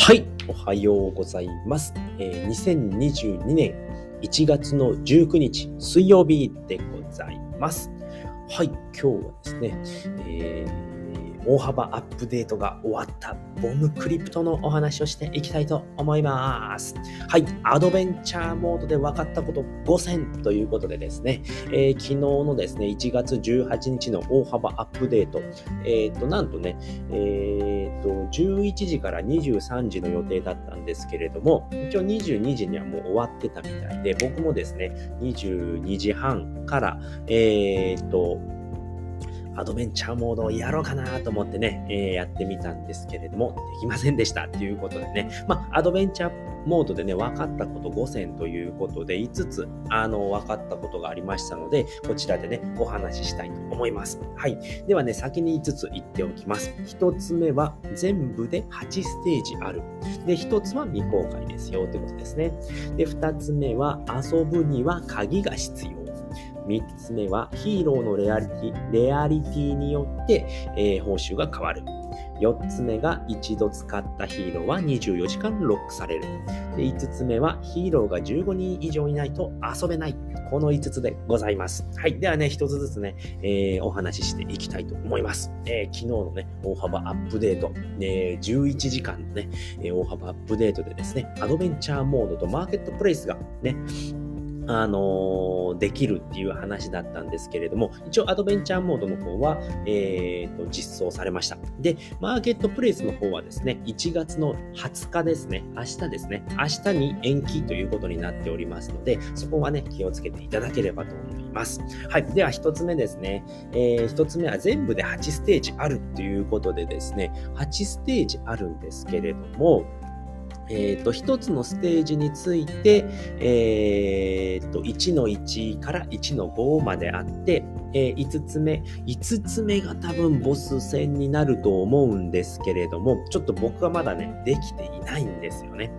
はい、おはようございます。えー2022年1月の19日水曜日でございます。はい、今日はですね、えー大幅アップデートが終わった。ボムクリプトのお話をしていきたいと思います。はい、アドベンチャーモードで分かったこと5選ということでですね、えー昨日のですね、1月18日の大幅アップデート、えっ、と、なんとね、えっ、と、11時から23時の予定だったんですけれども、一応22時にはもう終わってたみたいで、僕もですね、22時半から、えっ、と、アドベンチャーモードをやろうかなと思ってね、えーやってみたんですけれども、できませんでしたっていうことでね、まあ、アドベンチャーモードでね、分かったこと5選ということで、5つ、あの、分かったことがありましたので、こちらでね、お話ししたいと思います。はい。ではね、先に5つ言っておきます。1つ目は、全部で8ステージある。で、1つは未公開ですよということですね。で、2つ目は、遊ぶには鍵が必要。3つ目はヒーローのレアリティレアリティによって、えー報酬が変わる。4つ目が一度使ったヒーローは24時間ロックされる。で5つ目はヒーローが15人以上いないと遊べない。この5つでございます。はい。ではね、1つずつね、えーお話ししていきたいと思います。えー昨日のね、大幅アップデート、ね、11時間のね、え大幅アップデートでですね、アドベンチャーモードとマーケットプレイスがね、あのできるっていう話だったんですけれども、一応アドベンチャーモードの方は、えーと、実装されました。で、マーケットプレイスの方はですね、1月の20日ですね、明日ですね、明日に延期ということになっておりますので、そこはね、気をつけていただければと思います。はい。では、一つ目ですね。えー一つ目は全部で8ステージあるということでですね、8ステージあるんですけれども、えー、と1つのステージについて、えー、と1の1から1の5まであって、えー5つ目5つ目が多分ボス戦になると思うんですけれどもちょっと僕はまだねできていないんですよね。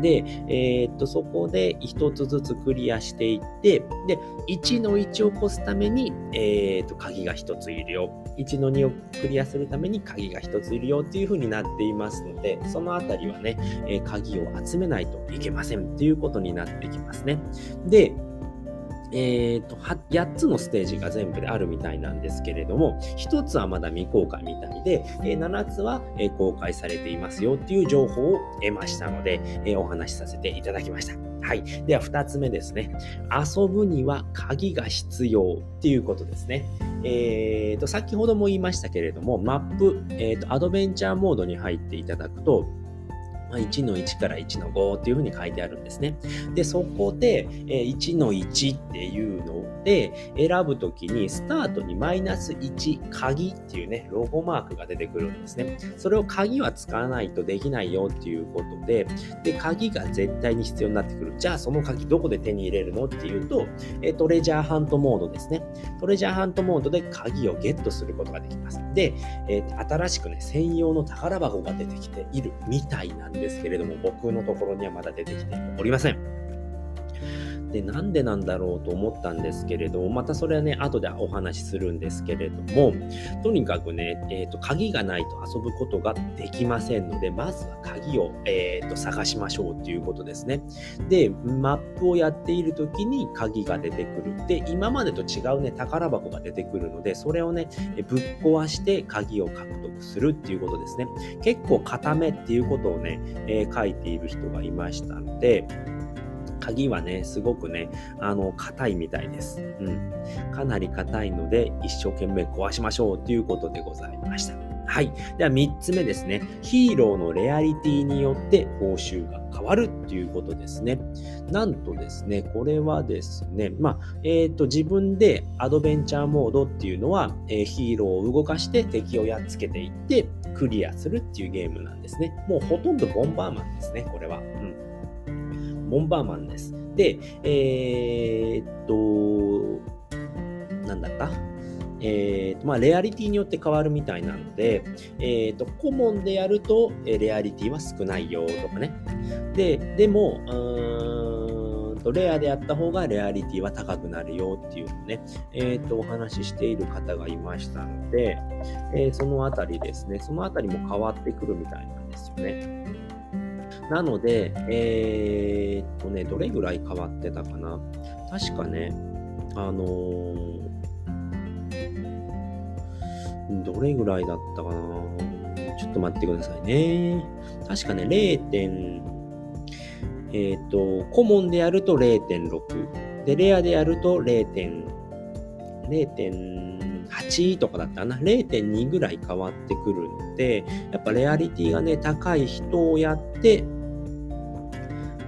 で、えー、とそこで1つずつクリアしていってで1の1を起こすために、えー、と鍵が1ついるよ。1の2をクリアするために鍵が1ついるよっていう風になっていますのでそのあたりはねえ鍵を集めないといけませんということになってきますね。で、えーと8つのステージが全部であるみたいなんですけれども、1つはまだ未公開みたいで、え7つは、公開されていますよっていう情報を得ましたので、お話しさせていただきました。はい。では2つ目ですね。遊ぶには鍵が必要っていうことですね。えーと、先ほども言いましたけれども、マップ、えーと、アドベンチャーモードに入っていただくと、まあ1の1から1の5っていうふうに書いてあるんですね。で、そこで、えー1の1っていうので選ぶときに、スタートにマイナス1、鍵っていうね、ロゴマークが出てくるんですね。それを鍵は使わないとできないよっていうことで、で、鍵が絶対に必要になってくる。じゃあ、その鍵どこで手に入れるのっていうと、えトレジャーハントモードですね。トレジャーハントモードで鍵をゲットすることができます。で、えー新しくね、専用の宝箱が出てきているみたいなんですけれども、僕のところにはまだ出てきておりません。で、なんでなんだろうと思ったんですけれども、またそれはね、後でお話しするんですけれども、とにかくね、えーと、鍵がないと遊ぶことができませんので、まずは鍵を、えーと探しましょうということですね。で、マップをやっている時に鍵が出てくる。で、今までと違うね、宝箱が出てくるので、それをね、ぶっ壊して鍵を獲得するっていうことですね。結構固めっていうことをね、えー書いている人がいましたので、鍵はね、すごくね、あの、硬いみたいです。うん。かなり硬いので、一生懸命壊しましょうということでございました。はい。では、3つ目ですね。ヒーローのレアリティによって報酬が変わるっていうことですね。なんとですね、これはですね、まあ、えっ、と、自分でアドベンチャーモードっていうのは、えーヒーローを動かして敵をやっつけていって、クリアするっていうゲームなんですね。もうほとんどボンバーマンですね、これは。ボンバーマンです。で、えーっと、なんだった？えーとまあ、レアリティによって変わるみたいなので、えーと、コモンでやると、えレアリティは少ないよとかね。で、でも、うーんと、レアでやった方がレアリティは高くなるよっていうのね、えーと、お話ししている方がいましたので、えーそのあたりですね、そのあたりも変わってくるみたいなんですよね。なので、えー、っとね、どれぐらい変わってたかな。確かね、あのー、どれぐらいだったかな。ちょっと待ってくださいね。確かね、0. 点、えっ、と、コモンでやると0.6。で、レアでやると0.0.8とかだったかな。0.2ぐらい変わってくるので、やっぱレアリティがね、高い人をやって、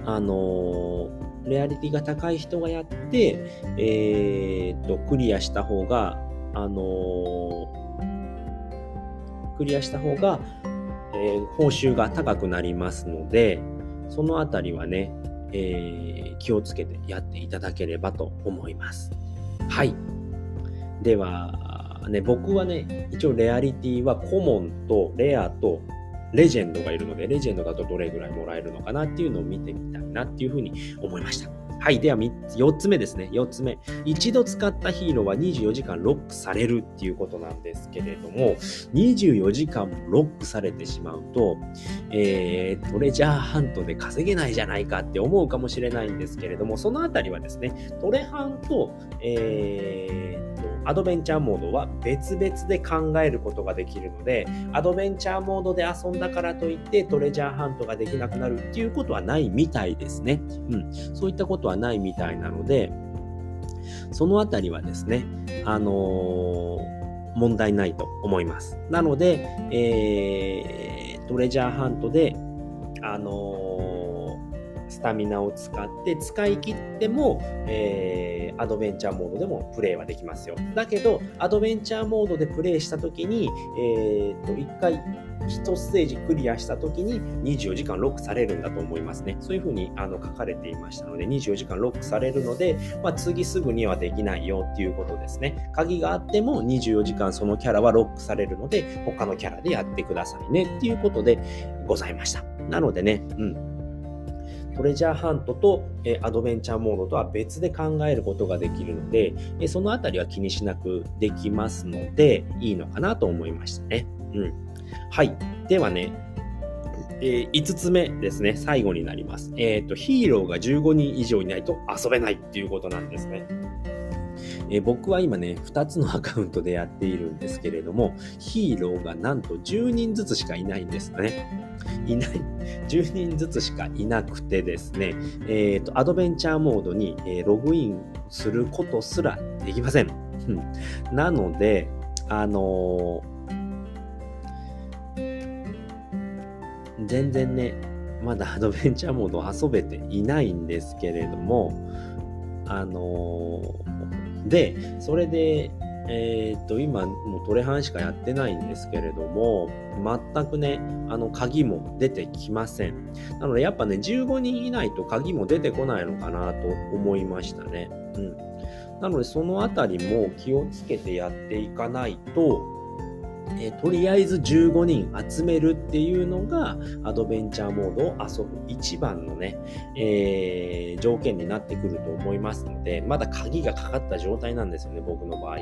あの、レアリティが高い人がやって、えー、っと、クリアした方が、あの、クリアした方が、えー、報酬が高くなりますので、そのあたりはね、えー、気をつけてやっていただければと思います。はい。では、ね、僕はね、一応レアリティはコモンとレアとレジェンドがいるので、レジェンドだとどれぐらいもらえるのかなっていうのを見てみたいなっていうふうに思いました。はい。では、4つ目ですね。4つ目。一度使ったヒーローは24時間ロックされるっていうことなんですけれども、24時間ロックされてしまうと、えー、トレジャーハントで稼げないじゃないかって思うかもしれないんですけれども、そのあたりはですね、トレハンと、えー、アドベンチャーモードは別々で考えることができるので、アドベンチャーモードで遊んだからといってトレジャーハントができなくなるっていうことはないみたいですね。うん。そういったことはないみたいなので、そのあたりはですね、あのー、問題ないと思います。なので、えー、トレジャーハントで、あのースタミナを使って使い切っても、えー、アドベンチャーモードでもプレイはできますよ。だけど、アドベンチャーモードでプレイしたときに、えー、と、1回、1ステージクリアしたときに24時間ロックされるんだと思いますね。そういうふうにあの書かれていましたので、24時間ロックされるので、まあ、次すぐにはできないよっていうことですね。鍵があっても24時間そのキャラはロックされるので、他のキャラでやってくださいねっていうことでございました。なのでね、うん。トレジャーハントと、えアドベンチャーモードとは別で考えることができるので、えそのあたりは気にしなくできますので、いいのかなと思いましたね。うん。はい。ではね、えー、5つ目ですね。最後になります。えっ、ー、と、ヒーローが15人以上いないと遊べないっていうことなんですね。えー、僕は今ね、2つのアカウントでやっているんですけれども、ヒーローがなんと10人ずつしかいないんですね。いない、10人ずつしかいなくてですね、えっ、ー、と、アドベンチャーモードに、えログインすることすらできません。なので、あの、全然ね、まだアドベンチャーモード遊べていないんですけれども、あの、で、それで、えー、っと、今、もうトレハンしかやってないんですけれども、全くね、あの、鍵も出てきません。なので、やっぱね、15人いないと鍵も出てこないのかなと思いましたね。うん。なので、そのあたりも気をつけてやっていかないと、えー、とりあえず15人集めるっていうのがアドベンチャーモードを遊ぶ一番のね、えー、条件になってくると思いますので、まだ鍵がかかった状態なんですよね、僕の場合。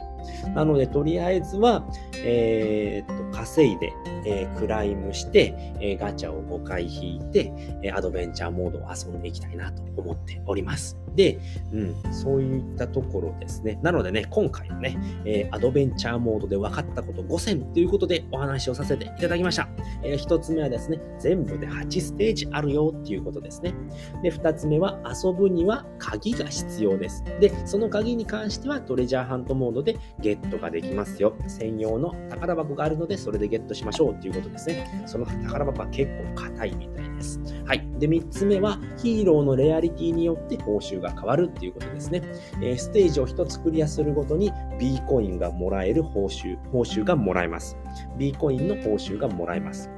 なので、とりあえずは、えー、っと、稼いで、えクライムして、えガチャを5回引いて、えアドベンチャーモードを遊んでいきたいなと思っております。で、うん、そういったところですね。なのでね、今回のね、えアドベンチャーモードで分かったこと5選というということでお話をさせていただきました。えー、1つ目はですね、全部で8ステージあるよっていうことですね。で、2つ目は遊ぶには鍵が必要です。で、その鍵に関してはトレジャーハントモードでゲットができますよ。専用の宝箱があるので、それでゲットしましょうっていうことですね。その宝箱は結構硬いみたいです。はい。で、3つ目はヒーローのレアリティによって報酬が変わるっていうことですね。えー、ステージを1つクリアするごとに B コインがもらえる報酬、報酬がもらえます。B コインの報酬がもらえます。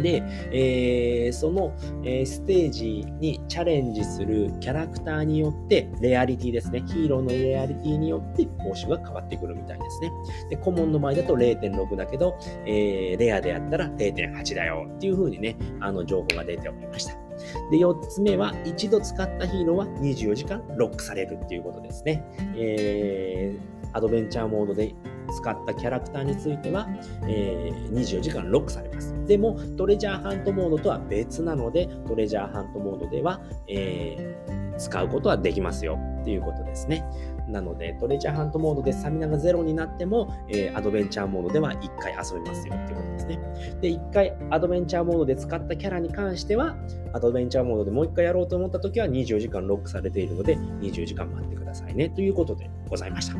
で、えー、その、えー、ステージにチャレンジするキャラクターによって、レアリティですね。ヒーローのレアリティによって報酬が変わってくるみたいですね。で、コモンの場合だと0.6だけど、えー、レアでやったら0.8だよっていう風にね、あの情報が出ておりました。で、4つ目は、一度使ったヒーローは24時間ロックされるっていうことですね。えー、アドベンチャーモードで使ったキャラクターについては、えー、24時間ロックされます。でも、トレジャーハントモードとは別なので、トレジャーハントモードでは、えー、使うことはできますよっていうことですね。なので、トレジャーハントモードでスタミナがゼロになっても、えー、アドベンチャーモードでは1回遊べますよっていうことですね。で、1回アドベンチャーモードで使ったキャラに関しては、アドベンチャーモードでもう1回やろうと思った時は24時間ロックされているので、24時間待ってくださいねということでございました。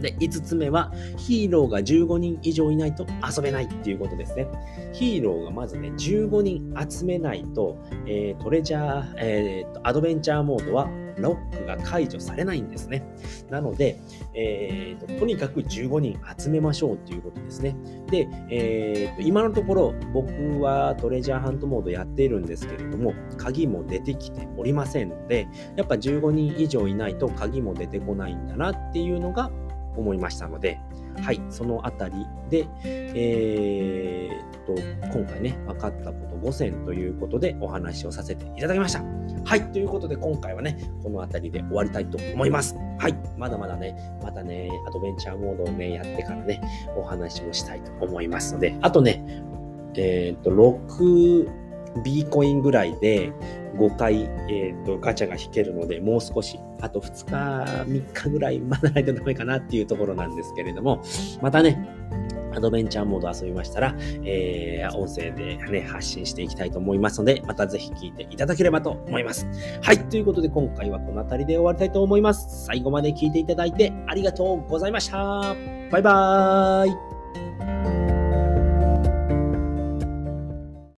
で、5つ目は、ヒーローが15人以上いないと遊べないっていうことですね。ヒーローがまずね、15人集めないと、えー、トレジャー、えー、アドベンチャーモードはロックが解除されないんですね。なので、えーと、とにかく15人集めましょうということですね。で、えーと、今のところ僕はトレジャーハントモードやっているんですけれども、鍵も出てきておりませんので、やっぱ15人以上いないと鍵も出てこないんだなっていうのが思いましたので、はい、そのあたりで、えー、と、今回ね、分かったこと5選ということでお話をさせていただきました。はい、ということで今回はね、この辺りで終わりたいと思います。はい、まだまだね、またね、アドベンチャーモードをね、やってからね、お話をしたいと思いますので、あとね、えっ、と、6、B コインぐらいで5回、えーと、ガチャが引けるので、もう少し、あと2日、3日ぐらい待たないとダメかなっていうところなんですけれども、またね、アドベンチャーモード遊びましたら、えー、音声でね、発信していきたいと思いますので、またぜひ聞いていただければと思います。はい、ということで今回はこの辺りで終わりたいと思います。最後まで聞いていただいてありがとうございました。バイバーイ。